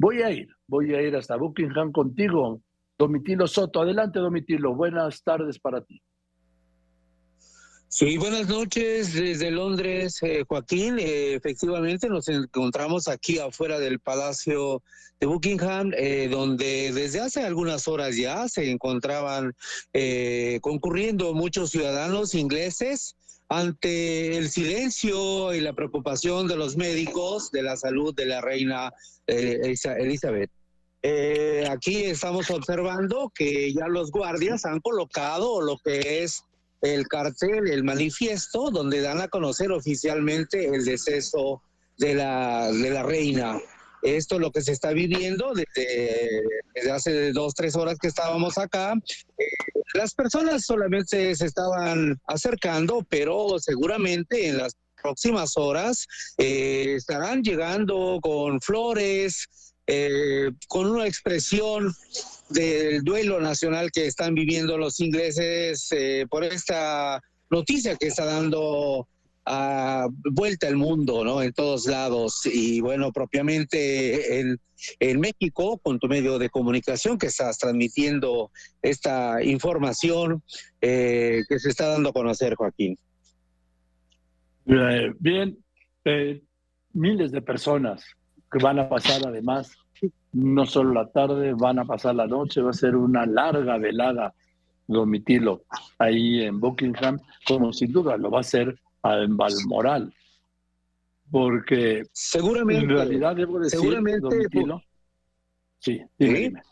Voy a ir, voy a ir hasta Buckingham contigo, Domitilo Soto. Adelante, Domitilo. Buenas tardes para ti. Sí, buenas noches desde Londres, eh, Joaquín. Eh, efectivamente, nos encontramos aquí afuera del Palacio de Buckingham, eh, donde desde hace algunas horas ya se encontraban concurriendo muchos ciudadanos ingleses ante el silencio y la preocupación de los médicos de la salud de la reina Elizabeth. aquí estamos observando que ya los guardias han colocado lo que es el cartel, el manifiesto, donde dan a conocer oficialmente el deceso de la, de la reina. Esto es lo que se está viviendo desde, hace dos, tres horas que estábamos acá. Las personas solamente se estaban acercando, pero seguramente en las próximas horas eh, estarán llegando con flores, eh, con una expresión del duelo nacional que están viviendo los ingleses eh, por esta noticia que está dando a vuelta al mundo, ¿no? En todos lados. Y bueno, propiamente en, en México, con tu medio de comunicación que estás transmitiendo esta información eh, que se está dando a conocer, Joaquín. Bien, miles de personas que van a pasar además no solo la tarde, van a pasar la noche, va a ser una larga velada, Domitilo, ahí en Buckingham, como sin duda lo va a ser en Balmoral. Porque seguramente, en realidad debo decir, seguramente, Domitilo, sí, dime, dime.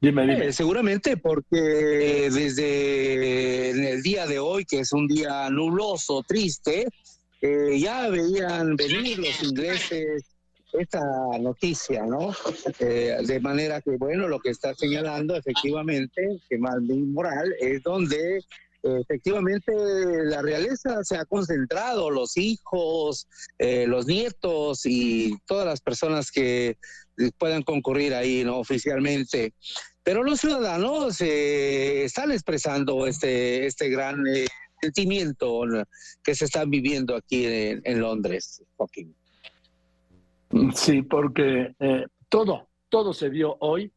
Dime, eh, seguramente porque desde el día de hoy, que es un día nubloso, triste, eh, ya veían venir los ingleses esta noticia, ¿no? Eh, de manera que, bueno, lo que está señalando efectivamente, que Malvin Moral, es donde efectivamente la realeza se ha concentrado, los hijos, eh, los nietos y todas las personas que puedan concurrir ahí, ¿no? Oficialmente. Pero los ciudadanos eh, están expresando este, este gran sentimiento que se está viviendo aquí en, en Londres, Joaquín. Sí, porque eh, todo, todo se vio hoy,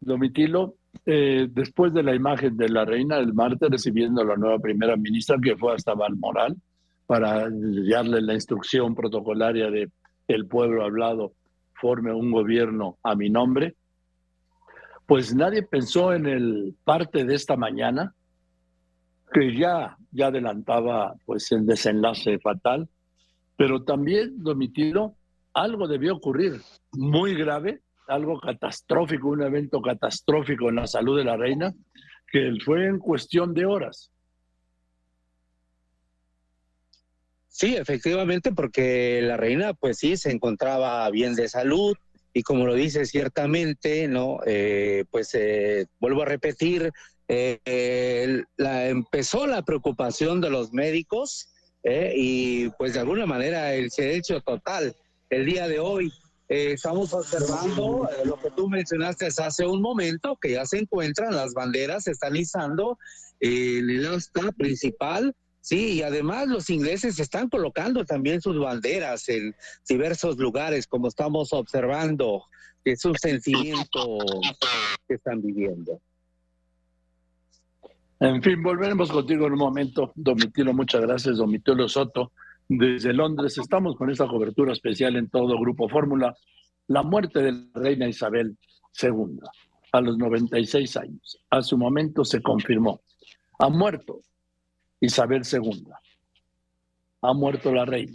Domitilo, eh, después de la imagen de la reina el martes recibiendo a la nueva primera ministra que fue hasta Balmoral para darle la instrucción protocolaria de el pueblo hablado forme un gobierno a mi nombre, pues nadie pensó en el parte de esta mañana que ya, ya adelantaba pues el desenlace fatal, pero también, Domitilo, algo debió ocurrir muy grave, algo catastrófico, un evento catastrófico en la salud de la reina, que fue en cuestión de horas. Sí, efectivamente, porque la reina, pues sí, se encontraba bien de salud y como lo dice ciertamente, no, eh, pues eh, vuelvo a repetir, eh, la, empezó la preocupación de los médicos y pues de alguna manera el silencio total el día de hoy. Eh, estamos observando eh, lo que tú mencionaste hace un momento, que ya se encuentran las banderas, se están izando en el asta principal, sí, y además los ingleses están colocando también sus banderas en diversos lugares, como estamos observando, es un sentimiento que están viviendo. En fin, volveremos contigo en un momento, Domitilo. Muchas gracias, Domitilo Soto desde Londres. Estamos con esta cobertura especial en todo Grupo Fórmula. La muerte de la reina Isabel II a los 96 años. A su momento se confirmó. Ha muerto Isabel II. Ha muerto la reina.